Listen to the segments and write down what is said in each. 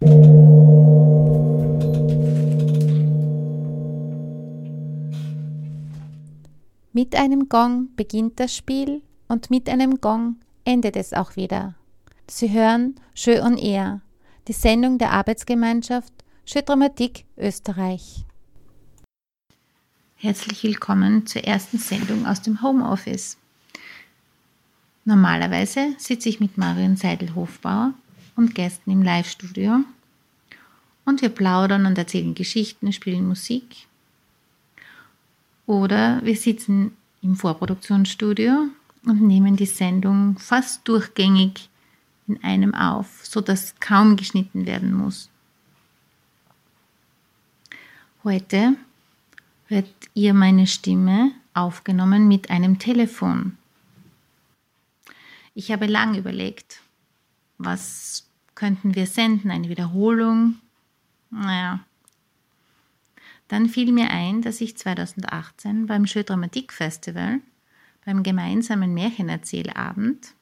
Mit einem Gong beginnt das Spiel und mit einem Gong endet es auch wieder. Sie hören Jeu on Air, die Sendung der Arbeitsgemeinschaft Jeu Dramatik Österreich. Herzlich willkommen zur ersten Sendung aus dem Homeoffice. Normalerweise sitze ich mit Marion Seidel-Hofbauer und Gästen im Live-Studio und wir plaudern und erzählen Geschichten, spielen Musik oder wir sitzen im Vorproduktionsstudio und nehmen die Sendung fast durchgängig in einem auf, sodass kaum geschnitten werden muss. Heute hört ihr meine Stimme aufgenommen mit einem Telefon. Ich habe lang überlegt, was könnten wir senden, eine Wiederholung? Naja, dann fiel mir ein, dass ich 2018 beim Jeu Dramatique Festival, beim gemeinsamen Märchenerzählabend,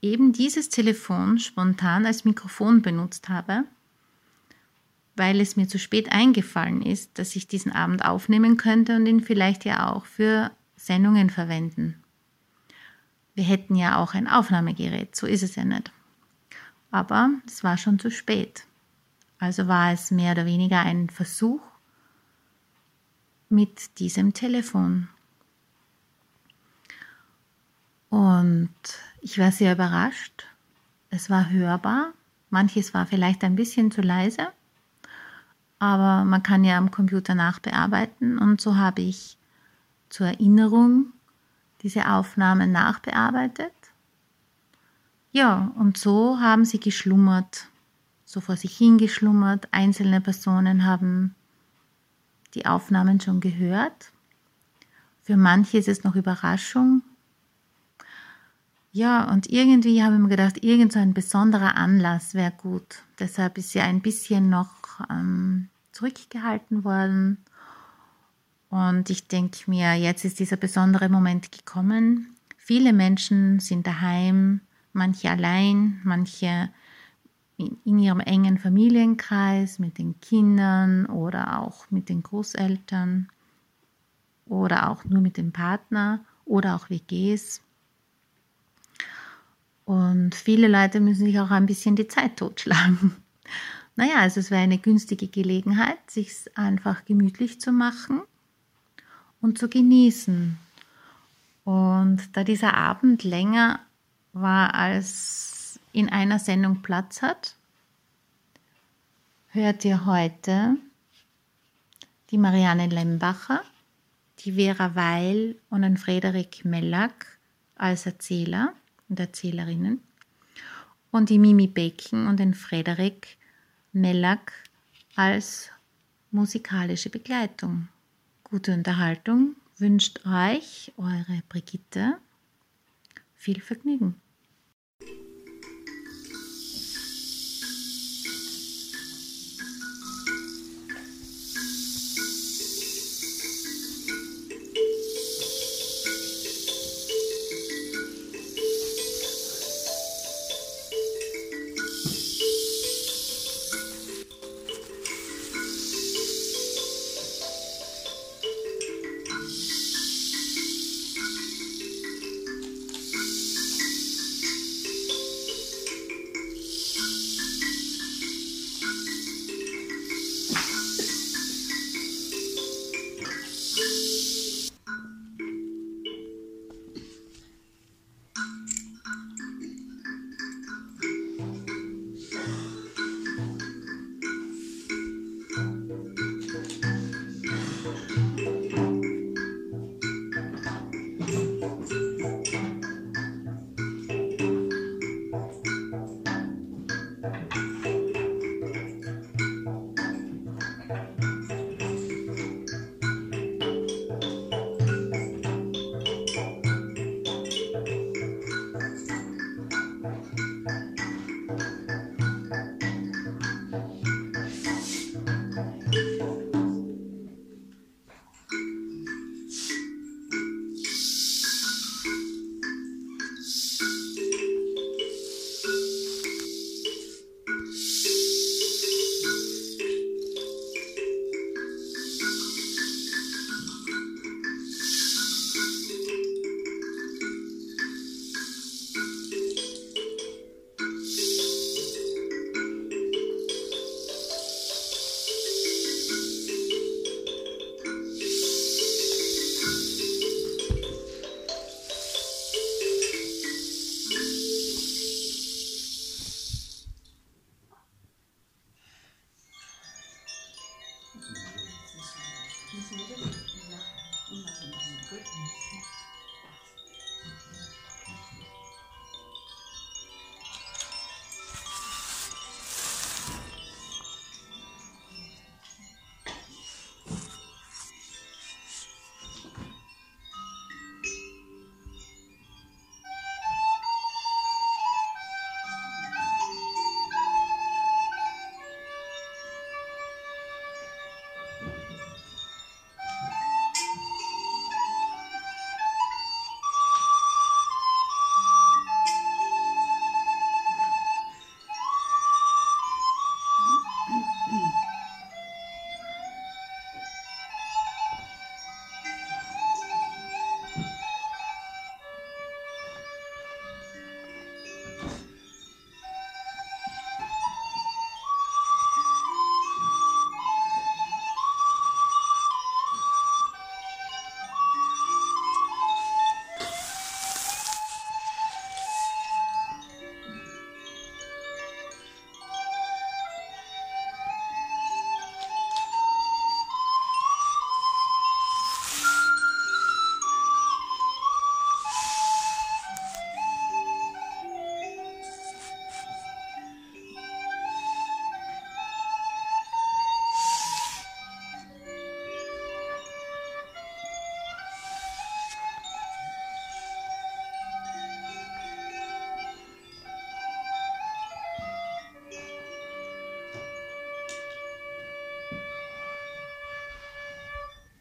eben dieses Telefon spontan als Mikrofon benutzt habe, weil es mir zu spät eingefallen ist, dass ich diesen Abend aufnehmen könnte und ihn vielleicht ja auch für Sendungen verwenden. Wir hätten ja auch ein Aufnahmegerät, so ist es ja nicht. Aber es war schon zu spät. Also war es mehr oder weniger ein Versuch, mit diesem Telefon. Und ich war sehr überrascht. Es war hörbar. Manches war vielleicht ein bisschen zu leise, aber man kann ja am Computer nachbearbeiten und so habe ich zur Erinnerung diese Aufnahmen nachbearbeitet. Ja, und so haben sie geschlummert, so vor sich hingeschlummert. Einzelne Personen haben die Aufnahmen schon gehört. Für manche ist es noch Überraschung. Ja, und irgendwie habe ich mir gedacht, irgend so ein besonderer Anlass wäre gut. Deshalb ist ja ein bisschen noch ähm, zurückgehalten worden. Und ich denke mir, jetzt ist dieser besondere Moment gekommen. Viele Menschen sind daheim, manche allein, manche in ihrem engen Familienkreis mit den Kindern oder auch mit den Großeltern oder auch nur mit dem Partner oder auch WGs. Und viele Leute müssen sich auch ein bisschen die Zeit totschlagen. Naja, also es wäre eine günstige Gelegenheit, sich einfach gemütlich zu machen und zu genießen. Und da dieser Abend länger war als in einer Sendung Platz hat, hört ihr heute die Marianne Lembacher, die Vera Weil und den Frederik Mellack als Erzähler und Erzählerinnen und die Mimi Becken und den Frederik Mellack als musikalische Begleitung. Gute Unterhaltung wünscht euch eure Brigitte. Viel Vergnügen.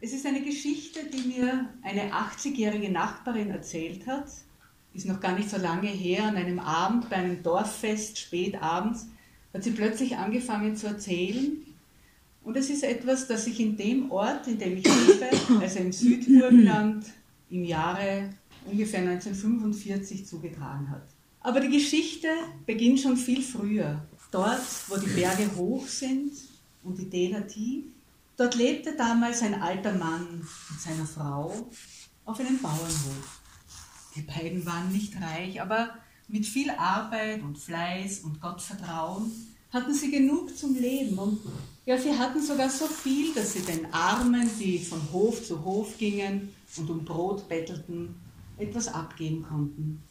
Es ist eine Geschichte, die mir eine 80-jährige Nachbarin erzählt hat. Ist noch gar nicht so lange her, an einem Abend bei einem Dorffest, spät abends, hat sie plötzlich angefangen zu erzählen. Und es ist etwas, das sich in dem Ort, in dem ich lebe, also im Südburgenland, im Jahre ungefähr 1945 zugetragen hat. Aber die Geschichte beginnt schon viel früher. Dort, wo die Berge hoch sind und die Täler tief, Dort lebte damals ein alter Mann mit seiner Frau auf einem Bauernhof. Die beiden waren nicht reich, aber mit viel Arbeit und Fleiß und Gottvertrauen hatten sie genug zum Leben. Und ja, sie hatten sogar so viel, dass sie den Armen, die von Hof zu Hof gingen und um Brot bettelten, etwas abgeben konnten.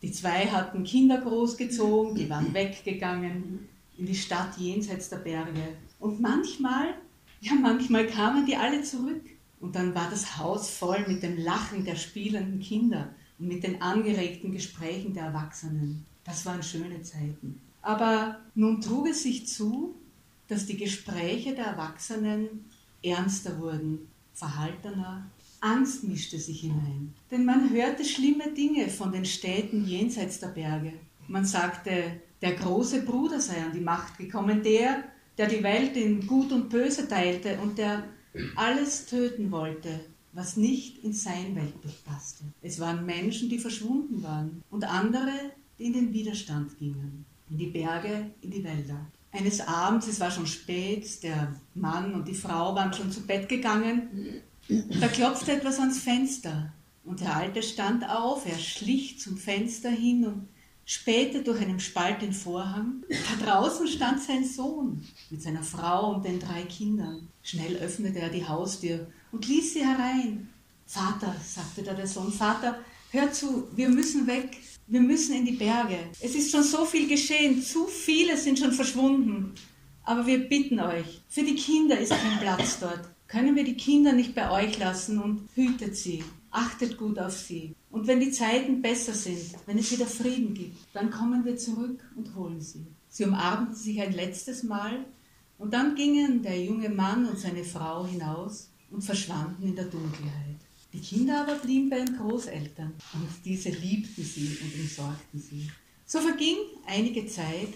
Die zwei hatten Kinder großgezogen, die waren weggegangen in die Stadt jenseits der Berge. Und manchmal ja, manchmal kamen die alle zurück und dann war das Haus voll mit dem Lachen der spielenden Kinder und mit den angeregten Gesprächen der Erwachsenen. Das waren schöne Zeiten. Aber nun trug es sich zu, dass die Gespräche der Erwachsenen ernster wurden, verhaltener. Angst mischte sich hinein. Denn man hörte schlimme Dinge von den Städten jenseits der Berge. Man sagte, der große Bruder sei an die Macht gekommen, der, der die Welt in Gut und Böse teilte und der alles töten wollte, was nicht in sein Weltbild passte. Es waren Menschen, die verschwunden waren und andere, die in den Widerstand gingen, in die Berge, in die Wälder. Eines Abends, es war schon spät, der Mann und die Frau waren schon zu Bett gegangen, da klopfte etwas ans Fenster und der Alte stand auf, er schlich zum Fenster hin und spähte durch einen Spalt den Vorhang. Da draußen stand sein Sohn mit seiner Frau und den drei Kindern. Schnell öffnete er die Haustür und ließ sie herein. Vater, sagte da der Sohn, Vater, hör zu, wir müssen weg, wir müssen in die Berge. Es ist schon so viel geschehen, zu viele sind schon verschwunden. Aber wir bitten euch, für die Kinder ist kein Platz dort. Können wir die Kinder nicht bei euch lassen und hütet sie, achtet gut auf sie. Und wenn die Zeiten besser sind, wenn es wieder Frieden gibt, dann kommen wir zurück und holen sie. Sie umarmten sich ein letztes Mal und dann gingen der junge Mann und seine Frau hinaus und verschwanden in der Dunkelheit. Die Kinder aber blieben bei den Großeltern und diese liebten sie und umsorgten sie. So verging einige Zeit,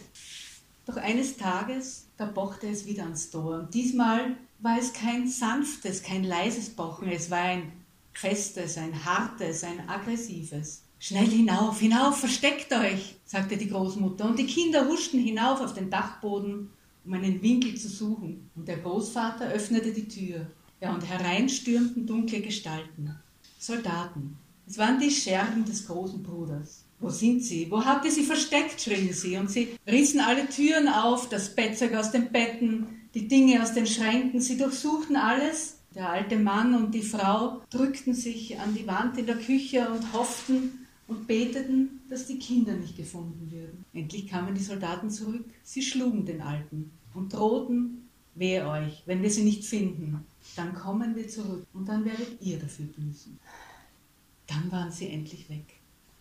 doch eines Tages, da pochte es wieder ans Tor. Diesmal war es kein sanftes, kein leises Pochen, es war ein festes, ein hartes, ein aggressives. Schnell hinauf, hinauf, versteckt euch, sagte die Großmutter, und die Kinder huschten hinauf auf den Dachboden, um einen Winkel zu suchen. Und der Großvater öffnete die Tür. Ja, und herein stürmten dunkle Gestalten. Soldaten. Es waren die Schergen des großen Bruders. Wo sind sie? Wo habt ihr sie versteckt? schrien sie. Und sie rissen alle Türen auf, das Bettzeug aus den Betten, die Dinge aus den Schränken. Sie durchsuchten alles der alte Mann und die Frau drückten sich an die Wand in der Küche und hofften und beteten, dass die Kinder nicht gefunden würden. Endlich kamen die Soldaten zurück. Sie schlugen den Alten und drohten, wehe euch, wenn wir sie nicht finden, dann kommen wir zurück und dann werdet ihr dafür büßen. Dann waren sie endlich weg.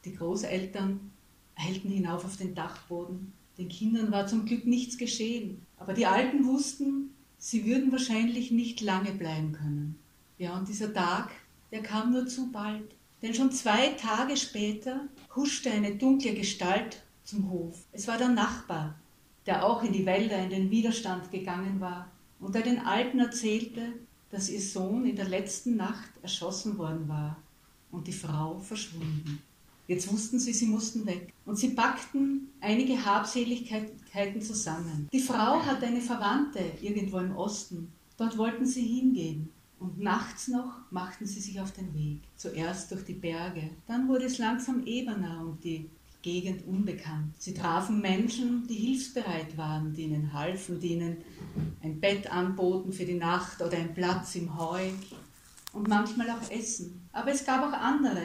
Die Großeltern eilten hinauf auf den Dachboden. Den Kindern war zum Glück nichts geschehen. Aber die Alten wussten, sie würden wahrscheinlich nicht lange bleiben können. Ja, und dieser Tag, der kam nur zu bald. Denn schon zwei Tage später huschte eine dunkle Gestalt zum Hof. Es war der Nachbar, der auch in die Wälder in den Widerstand gegangen war und der den Alten erzählte, dass ihr Sohn in der letzten Nacht erschossen worden war und die Frau verschwunden. Jetzt wussten sie, sie mussten weg. Und sie packten einige Habseligkeiten zusammen. Die Frau hatte eine Verwandte irgendwo im Osten. Dort wollten sie hingehen. Und nachts noch machten sie sich auf den Weg. Zuerst durch die Berge. Dann wurde es langsam ebener und die Gegend unbekannt. Sie trafen Menschen, die hilfsbereit waren, die ihnen halfen, die ihnen ein Bett anboten für die Nacht oder einen Platz im Heu und manchmal auch Essen. Aber es gab auch andere,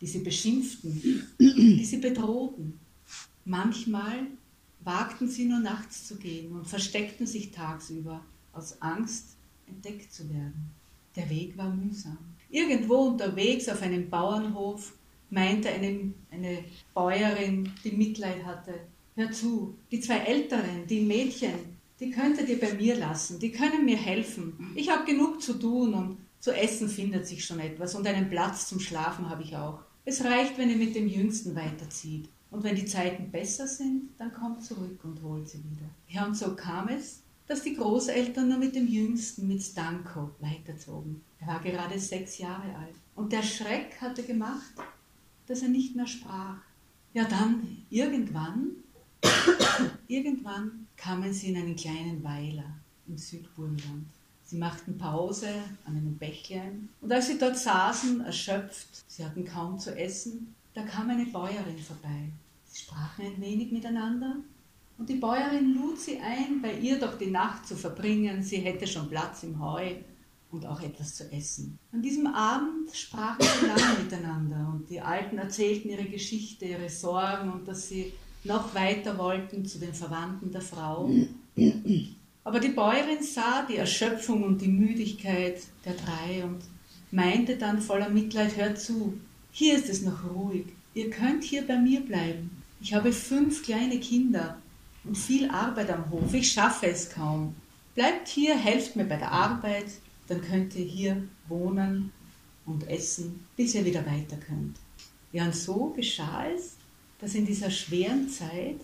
die sie beschimpften, die sie bedrohten. Manchmal wagten sie nur nachts zu gehen und versteckten sich tagsüber aus Angst, entdeckt zu werden. Der Weg war mühsam. Irgendwo unterwegs auf einem Bauernhof meinte eine, eine Bäuerin, die Mitleid hatte, hör zu, die zwei Älteren, die Mädchen, die könntet ihr bei mir lassen, die können mir helfen. Ich habe genug zu tun und Zu essen findet sich schon etwas und einen Platz zum Schlafen habe ich auch. Es reicht, wenn ihr mit dem Jüngsten weiterzieht. Und wenn die Zeiten besser sind, dann kommt zurück und holt sie wieder. Ja, und so kam es, dass die Großeltern nur mit dem Jüngsten, mit Stanko, weiterzogen. Er war gerade sechs Jahre alt. Und der Schreck hatte gemacht, dass er nicht mehr sprach. Ja, dann irgendwann, irgendwann kamen sie in einen kleinen Weiler im Südburgenland. Sie machten Pause an einem Bächlein und als sie dort saßen, erschöpft, sie hatten kaum zu essen, da kam eine Bäuerin vorbei. Sie sprachen ein wenig miteinander und die Bäuerin lud sie ein, bei ihr doch die Nacht zu verbringen. Sie hätte schon Platz im Heu und auch etwas zu essen. An diesem Abend sprachen sie lange miteinander und die Alten erzählten ihre Geschichte, ihre Sorgen und dass sie noch weiter wollten zu den Verwandten der Frau. Aber die Bäuerin sah die Erschöpfung und die Müdigkeit der drei und meinte dann voller Mitleid, hört zu, hier ist es noch ruhig, ihr könnt hier bei mir bleiben. Ich habe fünf kleine Kinder und viel Arbeit am Hof, ich schaffe es kaum. Bleibt hier, helft mir bei der Arbeit, dann könnt ihr hier wohnen und essen, bis ihr wieder weiter könnt. Ja, und so geschah es, dass in dieser schweren Zeit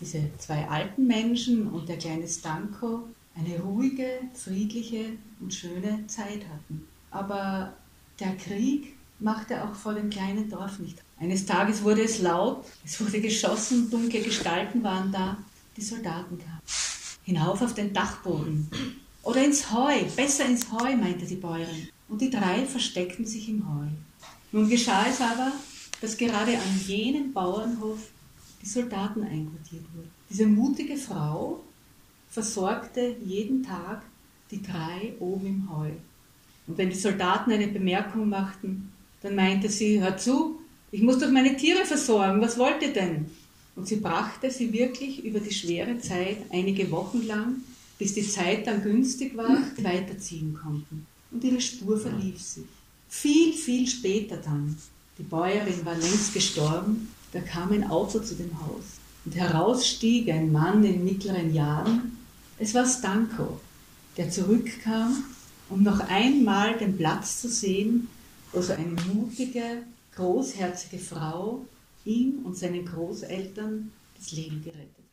diese zwei alten Menschen und der kleine Stanko eine ruhige, friedliche und schöne Zeit hatten. Aber der Krieg machte auch vor dem kleinen Dorf nicht. Eines Tages wurde es laut, es wurde geschossen, dunkle Gestalten waren da, die Soldaten kamen. Hinauf auf den Dachboden. Oder ins Heu, besser ins Heu, meinte die Bäuerin. Und die drei versteckten sich im Heu. Nun geschah es aber, dass gerade an jenem Bauernhof die Soldaten einquartiert wurden. Diese mutige Frau versorgte jeden Tag die drei oben im Heu. Und wenn die Soldaten eine Bemerkung machten, dann meinte sie, hör zu, ich muss doch meine Tiere versorgen, was wollt ihr denn? Und sie brachte sie wirklich über die schwere Zeit einige Wochen lang, bis die Zeit dann günstig war, weiterziehen konnten. Und ihre Spur verlief sich. Viel, viel später dann, die Bäuerin war längst gestorben, da kam ein Auto zu dem Haus und heraus stieg ein Mann in mittleren Jahren. Es war Stanko, der zurückkam, um noch einmal den Platz zu sehen, wo so eine mutige, großherzige Frau ihm und seinen Großeltern das Leben gerettet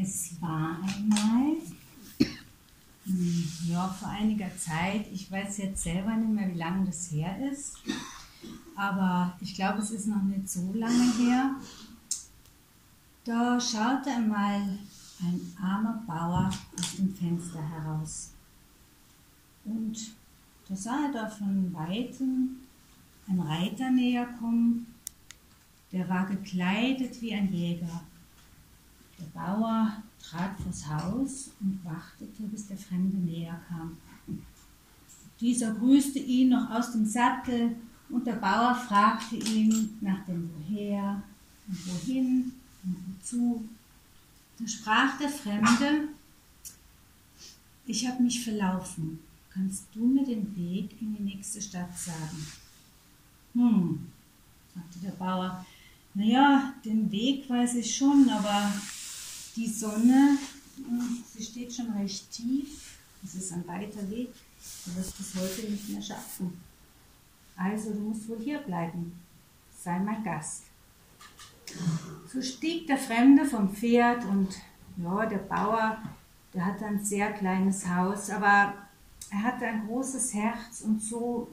Es war einmal, hm, ja, vor einiger Zeit, ich weiß jetzt selber nicht mehr, wie lange das her ist, aber ich glaube, es ist noch nicht so lange her. Da schaute einmal ein armer Bauer aus dem Fenster heraus. Und da sah er da von Weitem einen Reiter näher kommen, der war gekleidet wie ein Jäger Bauer trat vors Haus und wartete, bis der Fremde näher kam. Dieser grüßte ihn noch aus dem Sattel und der Bauer fragte ihn nach dem Woher und wohin und wozu. Da sprach der Fremde, ich habe mich verlaufen. Kannst du mir den Weg in die nächste Stadt sagen? Hm, sagte der Bauer. Naja, den Weg weiß ich schon, aber die Sonne, hm, sie steht schon recht tief. Es ist ein weiter Weg. Du wirst es heute nicht mehr schaffen. Also du musst wohl hier bleiben. Sei mein Gast. So stieg der Fremde vom Pferd und ja, der Bauer, der hatte ein sehr kleines Haus, aber er hatte ein großes Herz und so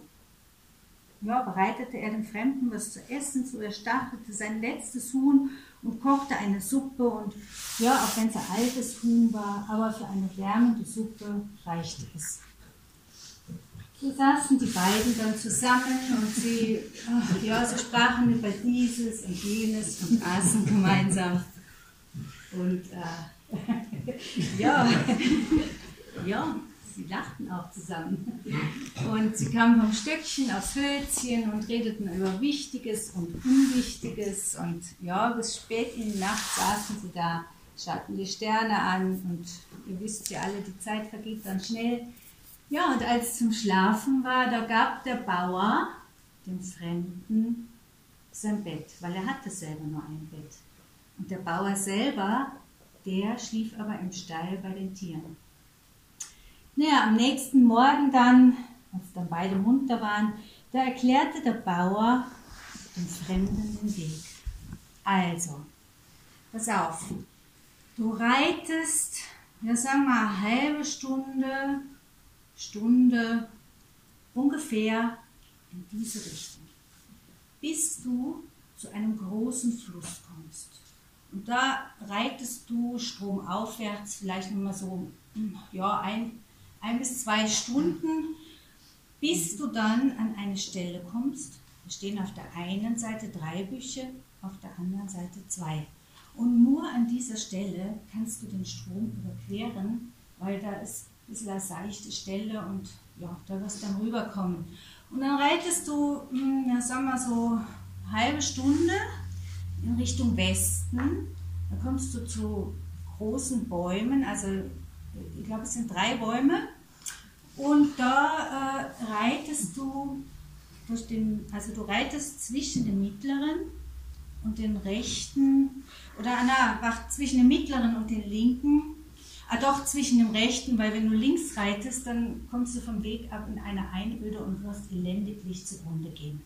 ja, bereitete er dem Fremden was zu essen zu, er stachelte sein letztes Huhn und kochte eine Suppe und ja, auch wenn es ein altes Huhn war, aber für eine wärmende Suppe reichte es. So saßen die beiden dann zusammen und sie, ach, ja, sie sprachen über dieses und jenes und aßen gemeinsam. Und äh, ja, ja, sie lachten auch zusammen. Und sie kamen vom Stöckchen aufs Hölzchen und redeten über Wichtiges und Unwichtiges. Und ja, bis spät in die Nacht saßen sie da, schauten die Sterne an. Und ihr wisst ja alle, die Zeit vergeht dann schnell. Ja, und als es zum Schlafen war, da gab der Bauer dem Fremden sein Bett, weil er hatte selber nur ein Bett. Und der Bauer selber, der schlief aber im Stall bei den Tieren. Naja, am nächsten Morgen dann, als dann beide munter waren, da erklärte der Bauer dem Fremden den Weg. Also, pass auf, du reitest, ja sagen wir eine halbe Stunde Stunde ungefähr in diese Richtung, bis du zu einem großen Fluss kommst. Und da reitest du stromaufwärts vielleicht nochmal so ja, ein, ein bis zwei Stunden, bis du dann an eine Stelle kommst. Da stehen auf der einen Seite drei Büsche, auf der anderen Seite zwei. Und nur an dieser Stelle kannst du den Strom überqueren, weil da ist ein bisschen eine seichte Stelle und ja, da wirst du dann rüberkommen. Und dann reitest du, hm, ja, sagen wir so, eine halbe Stunde in Richtung Westen. Da kommst du zu großen Bäumen, also ich glaube, es sind drei Bäume. Und da äh, reitest du den, also du reitest zwischen dem mittleren und den rechten, oder na, zwischen dem mittleren und den linken Ah, doch, zwischen dem rechten, weil wenn du links reitest, dann kommst du vom Weg ab in eine Einöde und wirst elendiglich zugrunde gehen.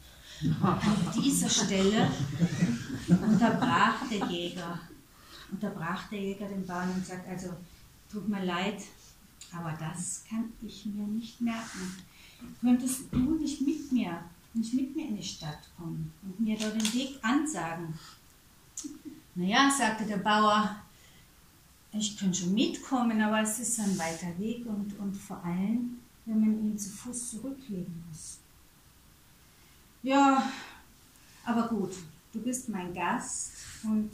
An dieser Stelle unterbrach der Jäger, unterbrach der Jäger den Bauern und sagt, also, tut mir leid, aber das kann ich mir nicht merken. Könntest du nicht mit mir, nicht mit mir in die Stadt kommen und mir dort den Weg ansagen? Naja, sagte der Bauer, ich könnte schon mitkommen, aber es ist ein weiter Weg und, und vor allem, wenn man ihn zu Fuß zurücklegen muss. Ja, aber gut, du bist mein Gast und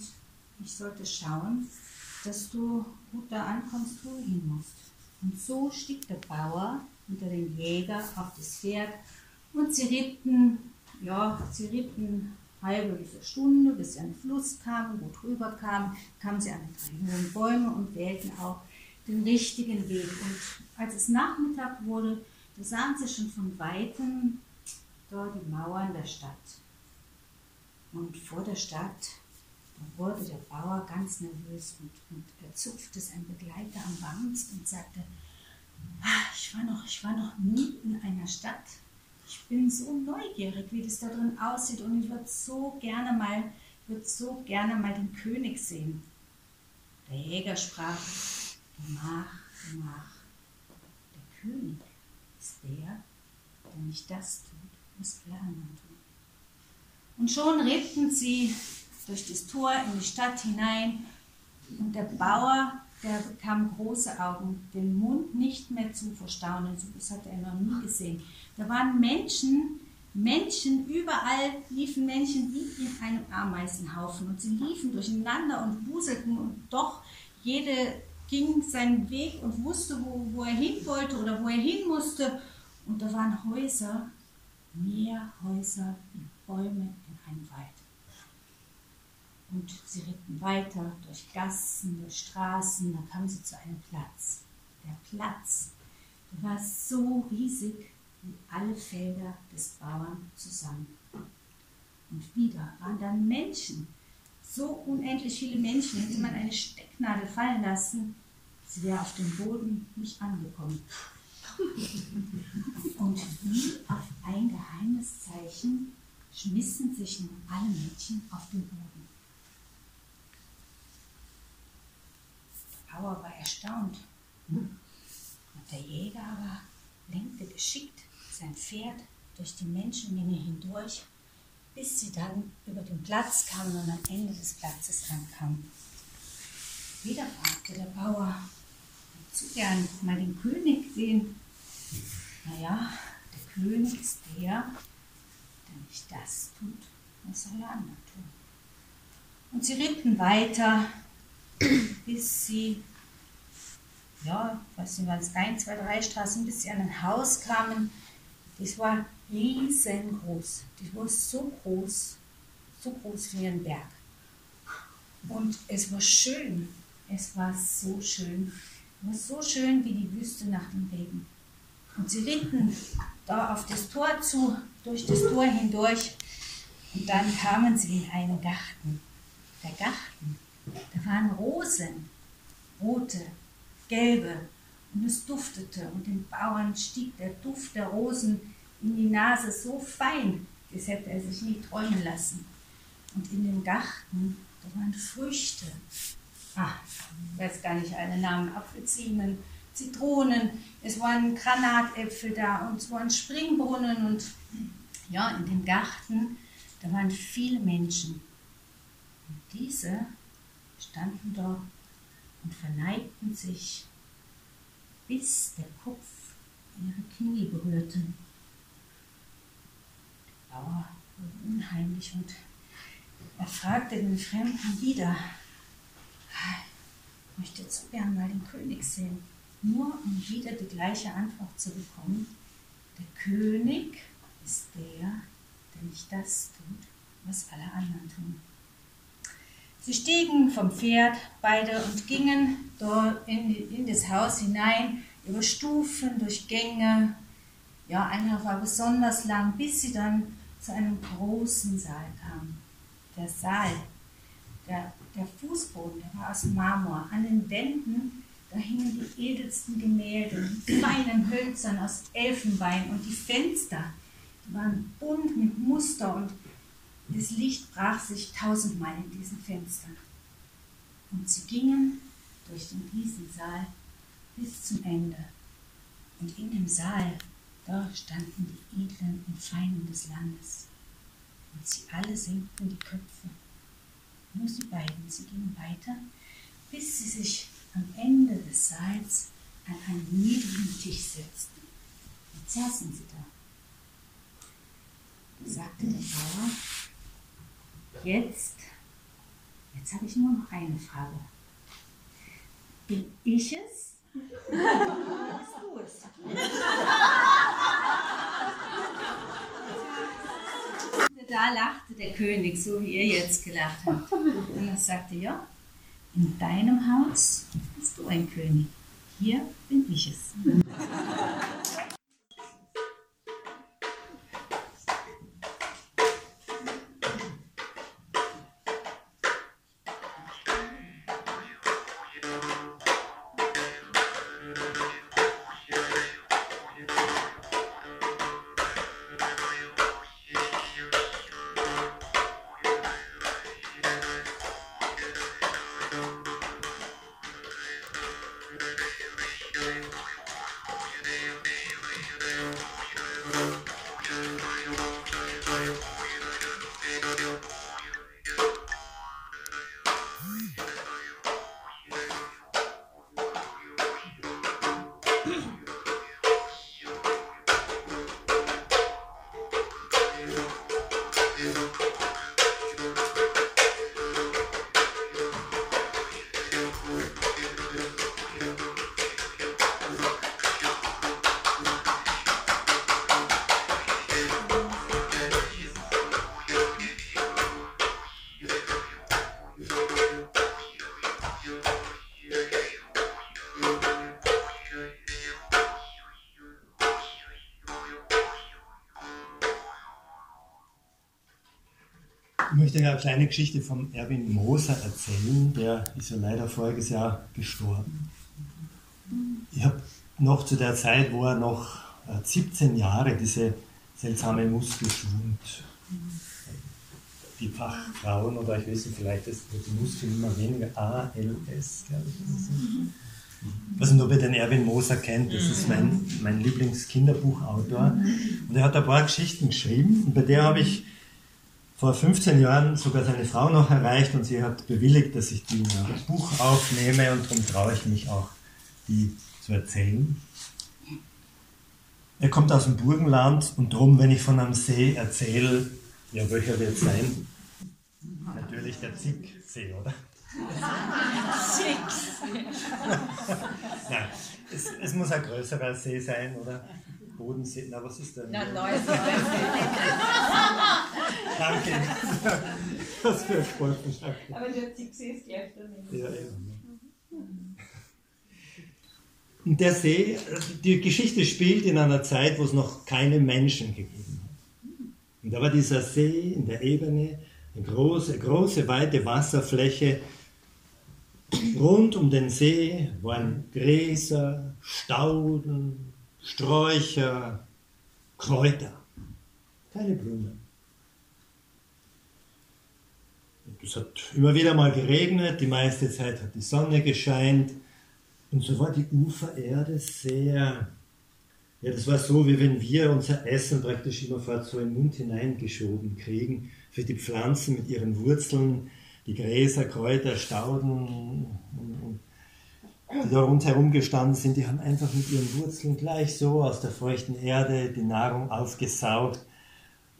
ich sollte schauen, dass du gut da ankommst, wo du hin musst. Und so stieg der Bauer unter den Jäger auf das Pferd und sie ritten, ja, sie ritten halbe bis Stunde, bis sie an den Fluss kamen, gut rüber kamen, kamen sie an die drei hohen Bäume und wählten auch den richtigen Weg. Und als es Nachmittag wurde, da sahen sie schon von weitem dort die Mauern der Stadt. Und vor der Stadt, da wurde der Bauer ganz nervös und, und er zupfte sein Begleiter am Wanst und sagte, ah, ich, war noch, ich war noch nie in einer Stadt, ich bin so neugierig, wie das da drin aussieht und ich würde so gerne mal, würde so gerne mal den König sehen. Der Jäger sprach, mach, mach. Der König ist der, der nicht das tut, was alle anderen tun. Und schon ritten sie durch das Tor in die Stadt hinein und der Bauer der bekam große Augen, den Mund nicht mehr zu verstaunen. So das hatte er noch nie gesehen. Da waren Menschen, Menschen, überall liefen Menschen wie in einem Ameisenhaufen und sie liefen durcheinander und wuselten und doch jede ging seinen Weg und wusste, wo, wo er hin wollte oder wo er hin musste. Und da waren Häuser, mehr Häuser wie Bäume in einem Wald. Und sie ritten weiter durch Gassen, durch Straßen, da kamen sie zu einem Platz. Der Platz der war so riesig wie alle Felder des Bauern zusammen. Und wieder waren da Menschen. So unendlich viele Menschen. Hätte man eine Stecknadel fallen lassen, sie wäre auf dem Boden nicht angekommen. Und wie auf ein geheimes Zeichen schmissen sich nun alle Mädchen auf den Boden. Der Bauer war erstaunt. Und der Jäger aber lenkte geschickt sein Pferd durch die Menschenmenge hindurch, bis sie dann über den Platz kamen und am Ende des Platzes ankamen. Wieder fragte der Bauer, zu gern mal den König sehen. Naja, der König ist der, der nicht das tut, was alle anderen tun. Und sie ritten weiter, bis sie, ja, weiß nicht, waren es ein, zwei, drei Straßen, bis sie an ein Haus kamen. Das war riesengroß. Das war so groß, so groß wie ein Berg. Und es war schön. Es war so schön. Es war so schön wie die Wüste nach dem Regen. Und sie ritten da auf das Tor zu, durch das Tor hindurch. Und dann kamen sie in einen Garten. Der Garten, da waren Rosen, rote, gelbe. Und es duftete. Und den Bauern stieg der Duft der Rosen in die Nase so fein, das hätte er sich nie träumen lassen. Und in dem Garten, da waren Früchte. Ah, ich weiß gar nicht alle Namen. Apfelsinen, Zitronen, es waren Granatäpfel da und es waren Springbrunnen und ja, in dem Garten, da waren viele Menschen. Und diese standen dort und verneigten sich, bis der Kopf ihre Knie berührte. Der Bauer wurde unheimlich und er fragte den Fremden wieder, ich möchte so gern mal den König sehen nur um wieder die gleiche Antwort zu bekommen. Der König ist der, der nicht das tut, was alle anderen tun. Sie stiegen vom Pferd beide und gingen dort in, in das Haus hinein, über Stufen, durch Gänge. Ja, einer war besonders lang, bis sie dann zu einem großen Saal kamen. Der Saal, der, der Fußboden, der war aus Marmor. An den Wänden da hingen die edelsten Gemälde mit feinen Hölzern aus Elfenbein und die Fenster die waren bunt mit Muster und das Licht brach sich tausendmal in diesen Fenstern. Und sie gingen durch den Riesensaal bis zum Ende. Und in dem Saal, da standen die Edlen und Feinen des Landes. Und sie alle senkten die Köpfe. Nur sie beiden, sie gingen weiter, bis sie sich am Ende des Saals an einen niedrigen Tisch setzten. Jetzt saßen sie da. Da sagte der Bauer, jetzt, jetzt habe ich nur noch eine Frage. Bin ich es? Oder bist du es? Da lachte der König, so wie ihr jetzt gelacht habt. Und er sagte, ja, in deinem Haus bist du ein König. Hier bin ich es. Möchte eine kleine Geschichte von Erwin Moser erzählen. Der ist ja leider voriges Jahr gestorben. Ich habe noch zu der Zeit, wo er noch 17 äh, Jahre diese seltsame Muskelschwund die Fachfrauen oder ich weiß nicht, vielleicht ist die Muskeln immer weniger ALS, glaube ich. Weiß nicht, ob ihr den Erwin Moser kennt, das ist mein, mein Lieblingskinderbuchautor. Und er hat ein paar Geschichten geschrieben und bei der habe ich vor 15 Jahren sogar seine Frau noch erreicht und sie hat bewilligt, dass ich die in ein Buch aufnehme und darum traue ich mich auch, die zu erzählen. Er kommt aus dem Burgenland und darum, wenn ich von einem See erzähle, ja, welcher wird es sein? Natürlich der Zicksee, oder? Zicksee. Nein, es, es, muss ein größerer See sein, oder? Bodensee, na was ist denn? Na, Neusee. Danke. Was für ein Sportverstand. Aber der Zicksee ist gleich daneben. Ja, eben. Und der See, die Geschichte spielt in einer Zeit, wo es noch keine Menschen gegeben hat. Und da war dieser See in der Ebene, eine große, große, weite Wasserfläche. Rund um den See waren Gräser, Stauden, Sträucher, Kräuter. Keine Blumen. Es hat immer wieder mal geregnet, die meiste Zeit hat die Sonne gescheint und so war die Ufererde sehr ja, das war so, wie wenn wir unser Essen praktisch immerfort so im Mund hineingeschoben kriegen. Für die Pflanzen mit ihren Wurzeln, die Gräser, Kräuter, Stauden, die da rundherum gestanden sind, die haben einfach mit ihren Wurzeln gleich so aus der feuchten Erde die Nahrung aufgesaugt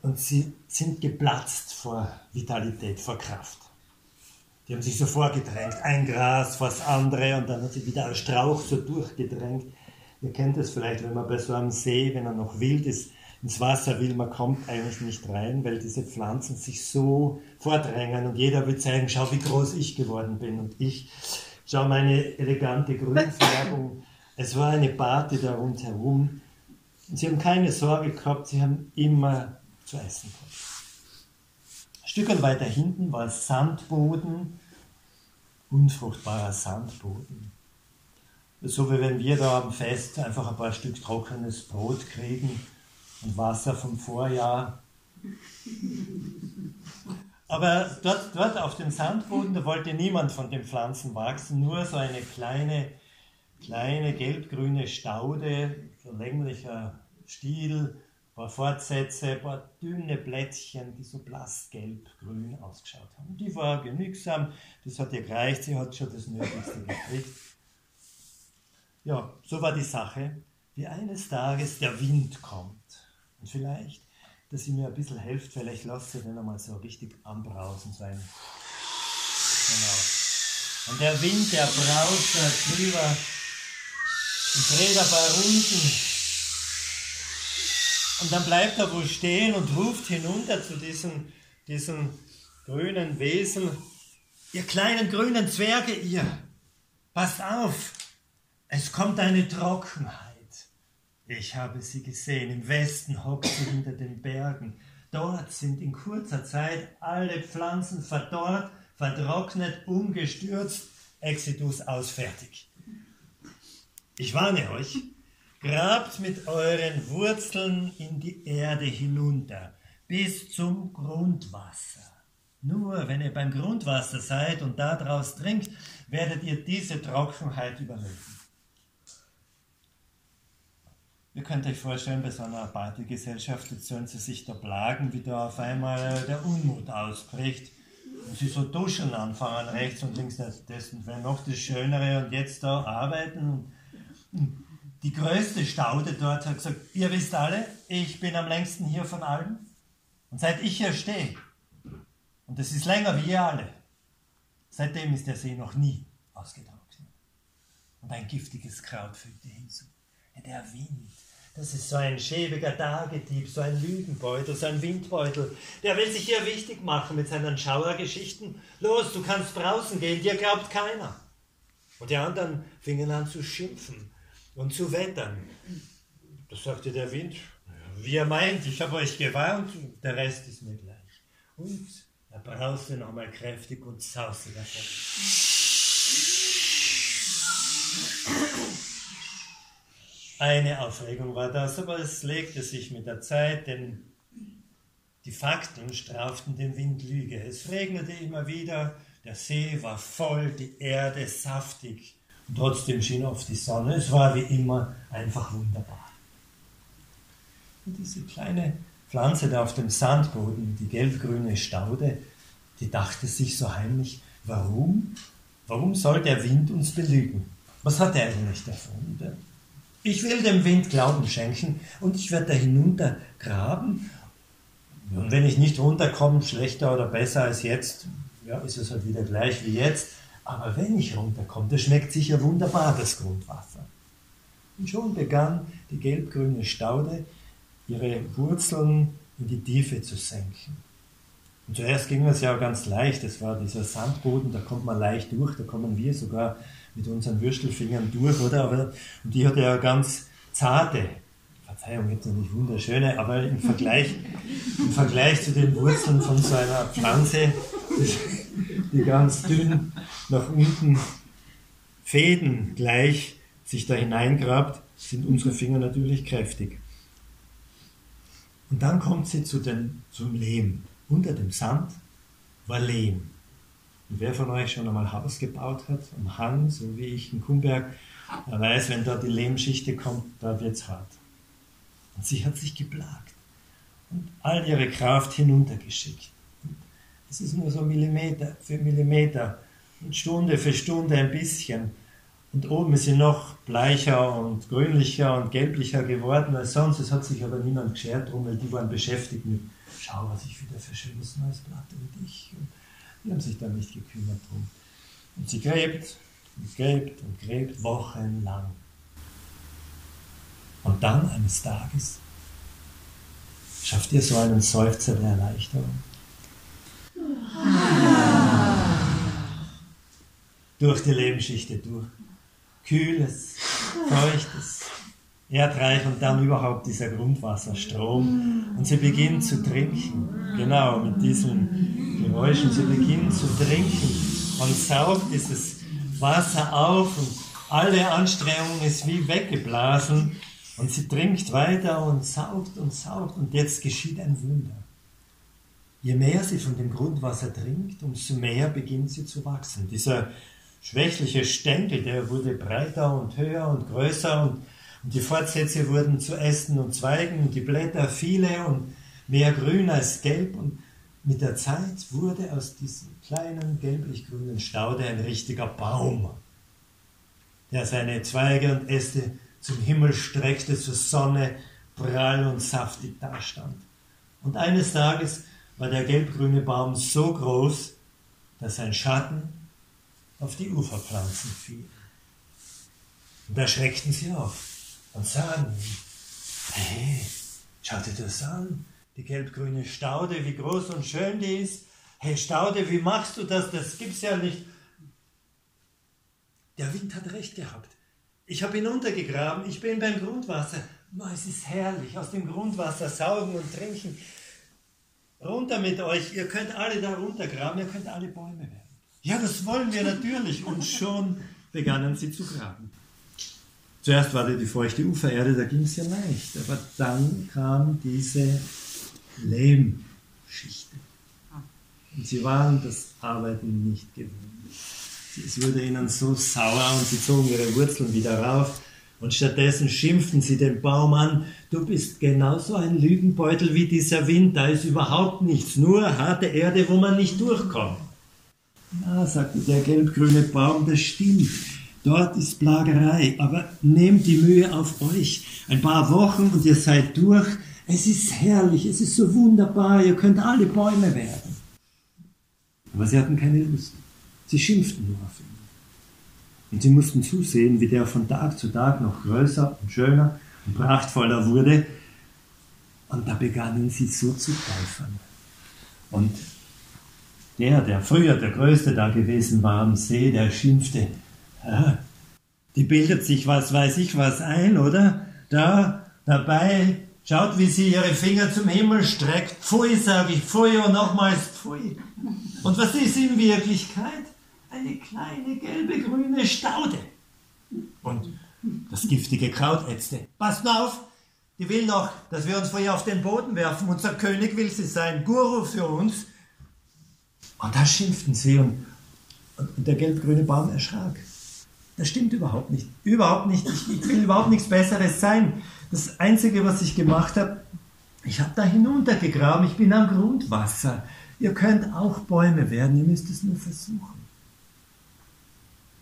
und sie sind geplatzt vor Vitalität, vor Kraft. Die haben sich so vorgedrängt, ein Gras vor das andere und dann hat sich wieder ein Strauch so durchgedrängt. Ihr kennt es vielleicht, wenn man bei so einem See, wenn er noch wild ist, ins Wasser will, man kommt eigentlich nicht rein, weil diese Pflanzen sich so vordrängen und jeder will zeigen, schau, wie groß ich geworden bin und ich, schau meine elegante Grünfärbung. Es war eine Party da rundherum. Und sie haben keine Sorge gehabt, sie haben immer zu essen gehabt. Ein Stück weiter hinten war Sandboden, unfruchtbarer Sandboden so wie wenn wir da am Fest einfach ein paar Stück trockenes Brot kriegen und Wasser vom Vorjahr. Aber dort, dort auf dem Sandboden, da wollte niemand von den Pflanzen wachsen, nur so eine kleine, kleine gelbgrüne Staude, so länglicher Stiel, ein paar Fortsätze, ein paar dünne Blättchen, die so blass gelb-grün ausgeschaut haben. Die war genügsam, das hat ihr gereicht, sie hat schon das Nötigste gekriegt. Ja, so war die Sache, wie eines Tages der Wind kommt. Und vielleicht, dass ihr mir ein bisschen helft, vielleicht lasst ihr den einmal so richtig anbrausen sein. Genau. Und der Wind, der braust da drüber und dreht ein paar Runden. Und dann bleibt er wohl stehen und ruft hinunter zu diesen, diesen grünen Wesen, ihr kleinen grünen Zwerge, ihr, passt auf, es kommt eine Trockenheit. Ich habe sie gesehen. Im Westen hockt sie hinter den Bergen. Dort sind in kurzer Zeit alle Pflanzen verdorrt, vertrocknet, umgestürzt. Exodus ausfertig. Ich warne euch, grabt mit euren Wurzeln in die Erde hinunter, bis zum Grundwasser. Nur wenn ihr beim Grundwasser seid und daraus trinkt, werdet ihr diese Trockenheit überleben. Ihr könnt euch vorstellen, bei so einer Partygesellschaft, jetzt sollen sie sich da plagen, wie da auf einmal der Unmut ausbricht. Und sie so duschen anfangen, rechts und links, das wäre noch das Schönere und jetzt da arbeiten. Die größte Staude dort hat gesagt, ihr wisst alle, ich bin am längsten hier von allen. Und seit ich hier stehe, und das ist länger wie ihr alle, seitdem ist der See noch nie ausgetrocknet. Und ein giftiges Kraut fügte hinzu. Der Wind das ist so ein schäbiger Tagedieb, so ein Lügenbeutel, so ein Windbeutel. Der will sich hier wichtig machen mit seinen Schauergeschichten. Los, du kannst draußen gehen, dir glaubt keiner. Und die anderen fingen an zu schimpfen und zu wettern. Da sagte der Wind, wie er meint, ich habe euch gewarnt, der Rest ist mir gleich. Und Er brauste nochmal kräftig und sauste davon. Eine Aufregung war das, aber es legte sich mit der Zeit, denn die Fakten straften den Wind Lüge. Es regnete immer wieder, der See war voll, die Erde saftig. Und trotzdem schien oft die Sonne. Es war wie immer einfach wunderbar. Und diese kleine Pflanze da auf dem Sandboden, die gelbgrüne Staude, die dachte sich so heimlich, warum? Warum soll der Wind uns belügen? Was hat er eigentlich davon? Ich will dem Wind Glauben schenken und ich werde da hinunter graben. Und wenn ich nicht runterkomme, schlechter oder besser als jetzt, ja, ist es halt wieder gleich wie jetzt. Aber wenn ich runterkomme, das schmeckt sicher wunderbar, das Grundwasser. Und schon begann die gelbgrüne Staude ihre Wurzeln in die Tiefe zu senken. Und zuerst ging das ja ganz leicht, das war dieser Sandboden, da kommt man leicht durch, da kommen wir sogar mit unseren Würstelfingern durch, oder? Und die hatte ja ganz zarte, Verzeihung, jetzt nicht wunderschöne, aber im Vergleich, im Vergleich zu den Wurzeln von so einer Pflanze, die ganz dünn nach unten Fäden gleich sich da hineingrabt, sind unsere Finger natürlich kräftig. Und dann kommt sie zu den, zum Lehm. Unter dem Sand war Lehm. Wer von euch schon einmal Haus gebaut hat, am Hang, so wie ich in Kumberg, der weiß, wenn da die Lehmschichte kommt, da wird es hart. Und sie hat sich geplagt und all ihre Kraft hinuntergeschickt. Es ist nur so Millimeter für Millimeter und Stunde für Stunde ein bisschen. Und oben ist sie noch bleicher und grünlicher und gelblicher geworden als sonst. Es hat sich aber niemand geschert drum, weil die waren beschäftigt mit, schau, was ich wieder für schönes neues Blatt und ich. Und die haben sich da nicht gekümmert drum. Und sie gräbt und gräbt und gräbt wochenlang. Und dann eines Tages schafft ihr so einen Seufzer der Erleichterung. Durch die Lebensschichte durch. Kühles, feuchtes, erdreich und dann überhaupt dieser Grundwasserstrom. Und sie beginnt zu trinken, genau mit diesen Geräuschen. Sie beginnt zu trinken und saugt dieses Wasser auf und alle Anstrengung ist wie weggeblasen. Und sie trinkt weiter und saugt und saugt und jetzt geschieht ein Wunder. Je mehr sie von dem Grundwasser trinkt, umso mehr beginnt sie zu wachsen. Dieser schwächliche Stängel, der wurde breiter und höher und größer und die Fortsätze wurden zu Ästen und Zweigen und die Blätter viele und mehr grün als gelb. Und mit der Zeit wurde aus diesem kleinen gelblich-grünen Staude ein richtiger Baum, der seine Zweige und Äste zum Himmel streckte, zur Sonne prall und saftig dastand. Und eines Tages war der gelbgrüne Baum so groß, dass sein Schatten auf die Uferpflanzen fiel. Und da schreckten sie auf und sagen, hey, schau dir das an, die gelb-grüne Staude, wie groß und schön die ist. Hey Staude, wie machst du das? Das gibt's ja nicht. Der Wind hat recht gehabt. Ich habe ihn untergegraben, ich bin beim Grundwasser. Es ist herrlich, aus dem Grundwasser saugen und trinken. Runter mit euch, ihr könnt alle da runtergraben, ihr könnt alle Bäume werden. Ja, das wollen wir natürlich. Und schon begannen sie zu graben. Zuerst war die feuchte Ufererde, da ging es ja leicht, aber dann kam diese Lehmschichte. Und sie waren das Arbeiten nicht gewohnt. Es wurde ihnen so sauer und sie zogen ihre Wurzeln wieder rauf. Und stattdessen schimpften sie den Baum an, du bist genauso ein Lügenbeutel wie dieser Wind, da ist überhaupt nichts, nur harte Erde, wo man nicht durchkommt. Ja, sagte der gelbgrüne Baum, das stimmt. Dort ist Plagerei, aber nehmt die Mühe auf euch. Ein paar Wochen und ihr seid durch. Es ist herrlich, es ist so wunderbar, ihr könnt alle Bäume werden. Aber sie hatten keine Lust. Sie schimpften nur auf ihn. Und sie mussten zusehen, wie der von Tag zu Tag noch größer und schöner und prachtvoller wurde. Und da begannen sie so zu eifern. Und der, der früher der Größte da gewesen war am See, der schimpfte, die bildet sich was weiß ich was ein, oder? Da, dabei Schaut, wie sie ihre Finger zum Himmel streckt. Pfui, sage ich, pfui und nochmals pfui. Und was ist in Wirklichkeit? Eine kleine gelbe grüne Staude. Und das giftige Kraut ätzte. Passt nur auf, die will noch, dass wir uns vor ihr auf den Boden werfen. Unser König will sie sein, Guru für uns. Und da schimpften sie und, und der gelb-grüne Baum erschrak. Das stimmt überhaupt nicht. Überhaupt nicht. Ich, ich will überhaupt nichts Besseres sein. Das Einzige, was ich gemacht habe, ich habe da hinuntergegraben. Ich bin am Grundwasser. Ihr könnt auch Bäume werden, ihr müsst es nur versuchen.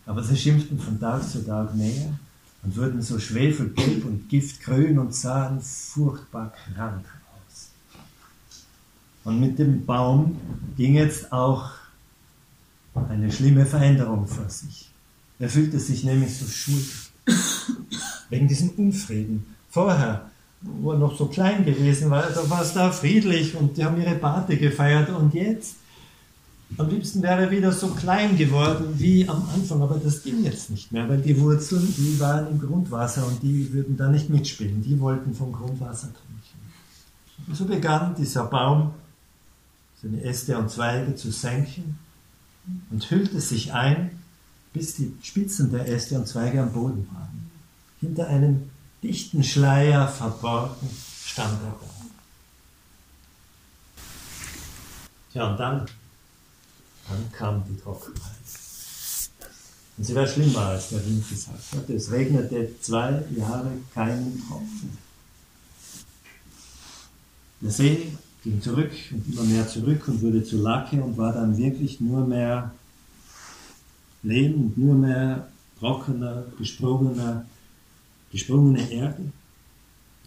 Aber sie schimpften von Tag zu Tag mehr und wurden so schwefelgelb und giftgrün und sahen furchtbar krank aus. Und mit dem Baum ging jetzt auch eine schlimme Veränderung vor sich. Er fühlte sich nämlich so schuldig wegen diesem Unfrieden. Vorher, wo er noch so klein gewesen war, da war es da friedlich und die haben ihre Party gefeiert und jetzt, am liebsten wäre er wieder so klein geworden wie am Anfang, aber das ging jetzt nicht mehr, weil die Wurzeln, die waren im Grundwasser und die würden da nicht mitspielen, die wollten vom Grundwasser trinken. Und so begann dieser Baum, seine Äste und Zweige zu senken und hüllte sich ein bis die Spitzen der Äste und Zweige am Boden waren. Hinter einem dichten Schleier verborgen stand er da. Tja, und dann, dann kam die Trockenheit. Und sie war schlimmer, als der Wind gesagt hat. Es regnete zwei Jahre keinen Tropfen. Der See ging zurück und immer mehr zurück und wurde zu Lacke und war dann wirklich nur mehr Lehm und nur mehr trockener, gesprungener, gesprungene Erde.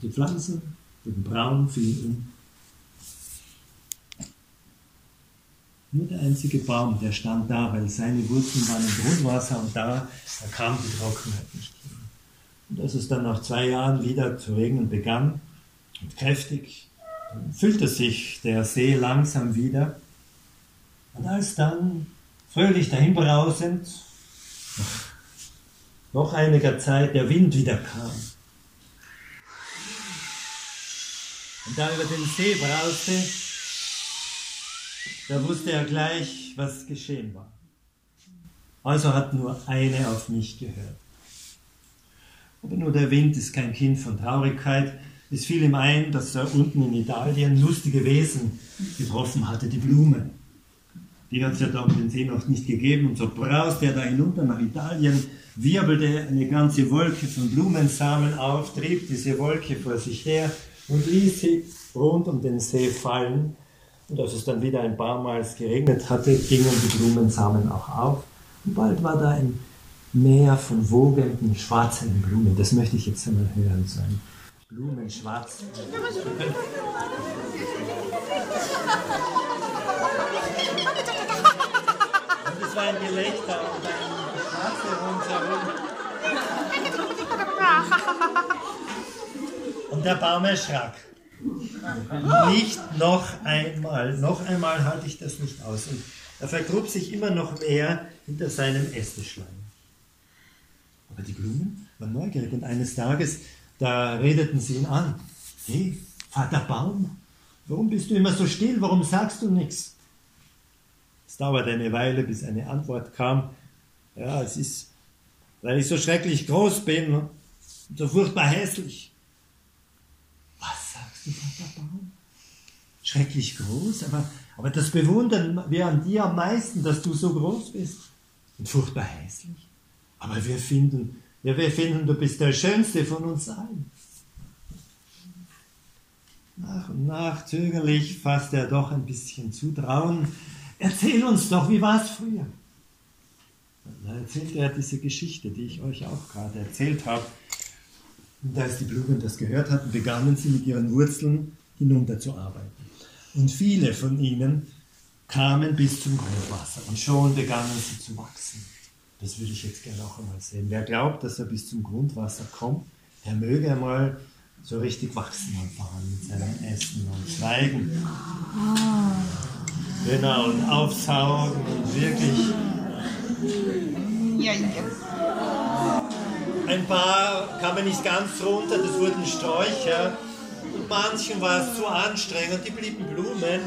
Die Pflanzen wurden braun, fielen um. Nur der einzige Baum, der stand da, weil seine Wurzeln waren im Grundwasser und da, da kam die Trockenheit nicht hin. Und als es dann nach zwei Jahren wieder zu regnen begann und kräftig, dann füllte sich der See langsam wieder. Und als dann fröhlich dahin brausend, noch einiger Zeit der Wind wieder kam. Und da über den See brauste, da wusste er gleich, was geschehen war. Also hat nur eine auf mich gehört. Aber nur der Wind ist kein Kind von Traurigkeit. Es fiel ihm ein, dass er unten in Italien lustige Wesen getroffen hatte, die Blumen. Die hat es ja da um den See noch nicht gegeben. Und so brauste er da hinunter nach Italien, wirbelte eine ganze Wolke von Blumensamen auf, trieb diese Wolke vor sich her und ließ sie rund um den See fallen. Und als es dann wieder ein paar Mal geregnet hatte, gingen die Blumensamen auch auf. Und bald war da ein Meer von wogenden, schwarzen Blumen. Das möchte ich jetzt einmal hören, so ein Blumenschwarz. Und es war ein Gelächter und ein Schwarze rundherum. Und der Baum erschrak. Nicht noch einmal, noch einmal halte ich das nicht aus. Und er vergrub sich immer noch mehr hinter seinem Ästeschleim. Aber die Blumen waren neugierig und eines Tages, da redeten sie ihn an. Hey, Vater Baum, warum bist du immer so still? Warum sagst du nichts? Es dauerte eine Weile, bis eine Antwort kam. Ja, es ist, weil ich so schrecklich groß bin und so furchtbar hässlich. Was sagst du, Vater Baum? Schrecklich groß, aber, aber das bewundern wir an dir am meisten, dass du so groß bist. Und furchtbar hässlich. Aber wir finden, ja, wir finden, du bist der Schönste von uns allen. Nach und nach zögerlich fasst er doch ein bisschen Zutrauen. Erzähl uns doch, wie war es früher? Da erzählt er diese Geschichte, die ich euch auch gerade erzählt habe. Und als die Blumen das gehört hatten, begannen sie mit ihren Wurzeln hinunterzuarbeiten. Und viele von ihnen kamen bis zum Grundwasser und schon begannen sie zu wachsen. Das würde ich jetzt gerne auch einmal sehen. Wer glaubt, dass er bis zum Grundwasser kommt, der möge einmal so richtig wachsen anfangen mit seinen Ästen und Zweigen. Genau, und aufsaugen und wirklich. Ein paar kamen nicht ganz runter, das wurden Sträucher. Und manchen war es zu anstrengend, die blieben Blumen.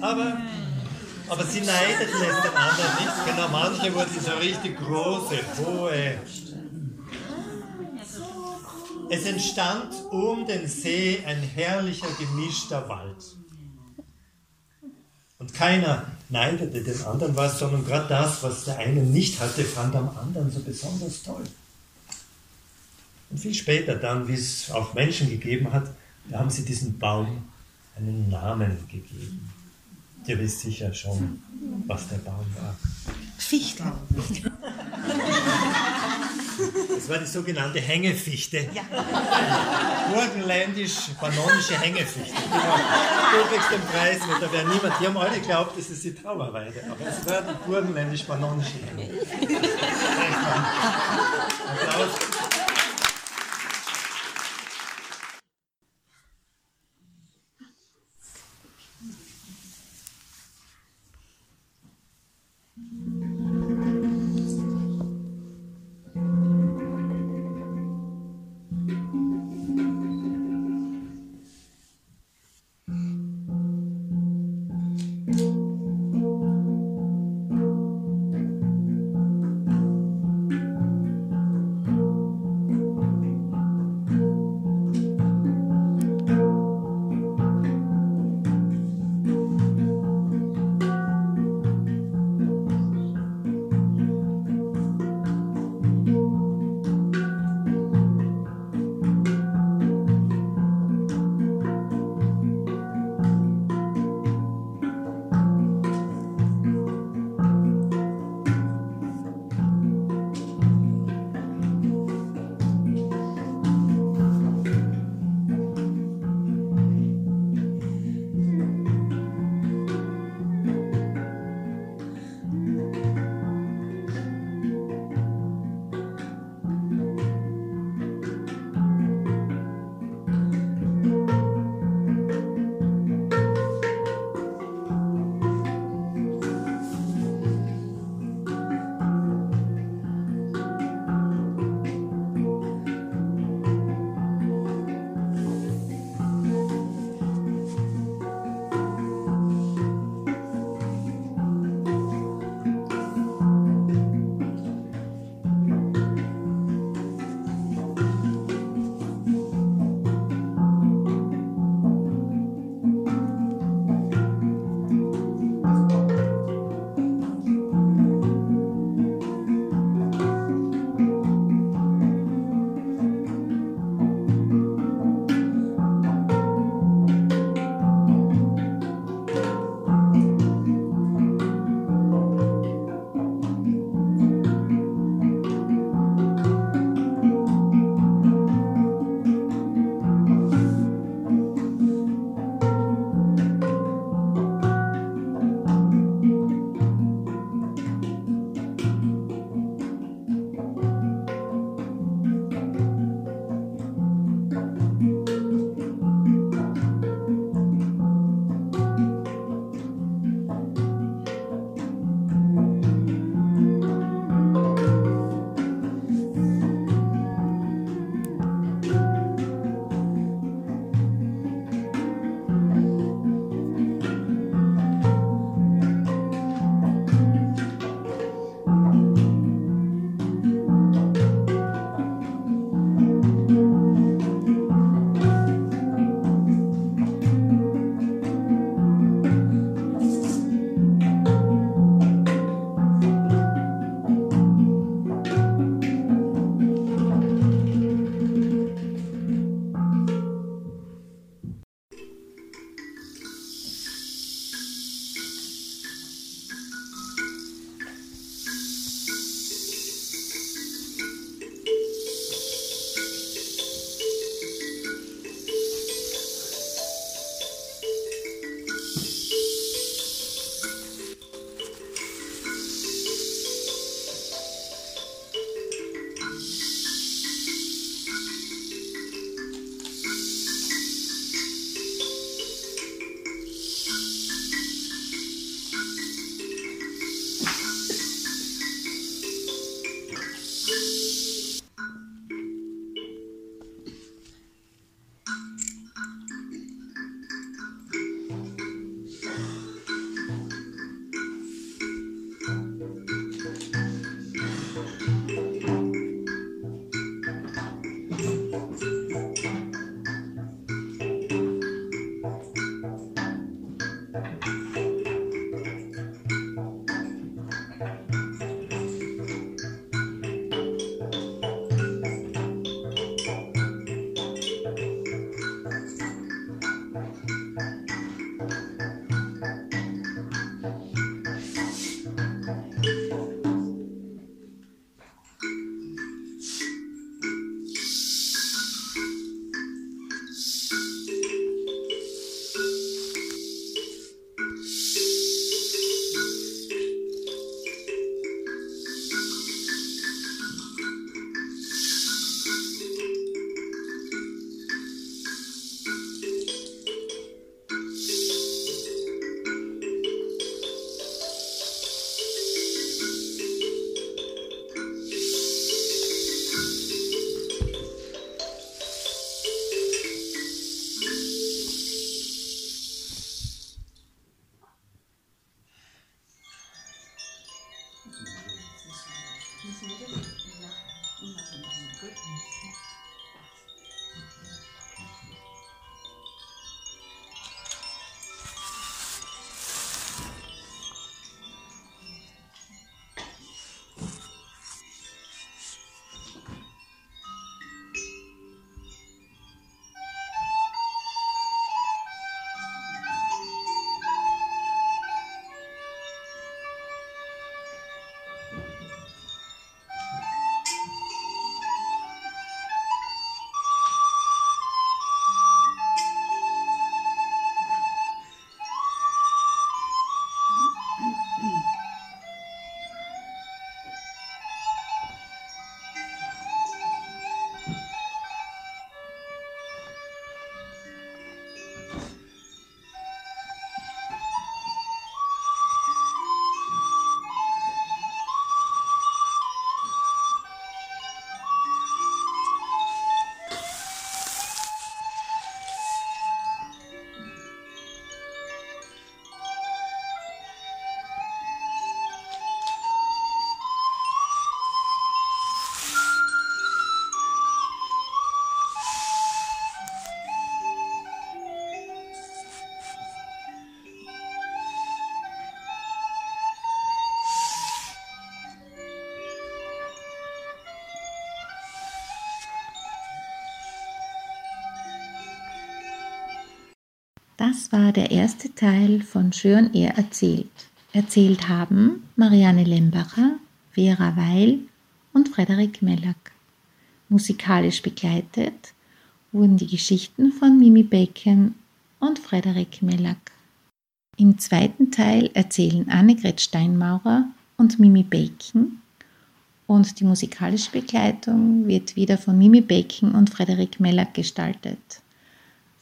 Aber, aber sie neideten es den anderen nicht. Genau, manche wurden so richtig große, hohe. Es entstand um den See ein herrlicher, gemischter Wald. Und keiner neidete den anderen was, sondern gerade das, was der eine nicht hatte, fand am anderen so besonders toll. Und viel später dann, wie es auch Menschen gegeben hat, da haben sie diesem Baum einen Namen gegeben. Ihr wisst sicher schon, was der Baum war. Fichte. Das war die sogenannte Hängefichte. Ja. Burgenländisch-panonische Hängefichte. Genau. Den Preis mit, da wäre niemand. Die haben alle geglaubt, das ist die Trauerweide, aber es war die burgenländisch-panonische Hängefichte. Das war der erste Teil von Schön er erzählt. Erzählt haben Marianne Lembacher, Vera Weil und Frederik Mellack. Musikalisch begleitet wurden die Geschichten von Mimi Bacon und Frederik Mellack. Im zweiten Teil erzählen Annegret Steinmaurer und Mimi Bacon und die musikalische Begleitung wird wieder von Mimi Bacon und Frederik Mellack gestaltet.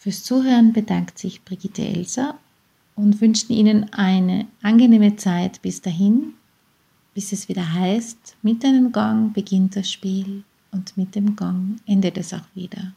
Fürs Zuhören bedankt sich Brigitte Elser und wünscht Ihnen eine angenehme Zeit bis dahin, bis es wieder heißt, mit einem Gang beginnt das Spiel und mit dem Gang endet es auch wieder.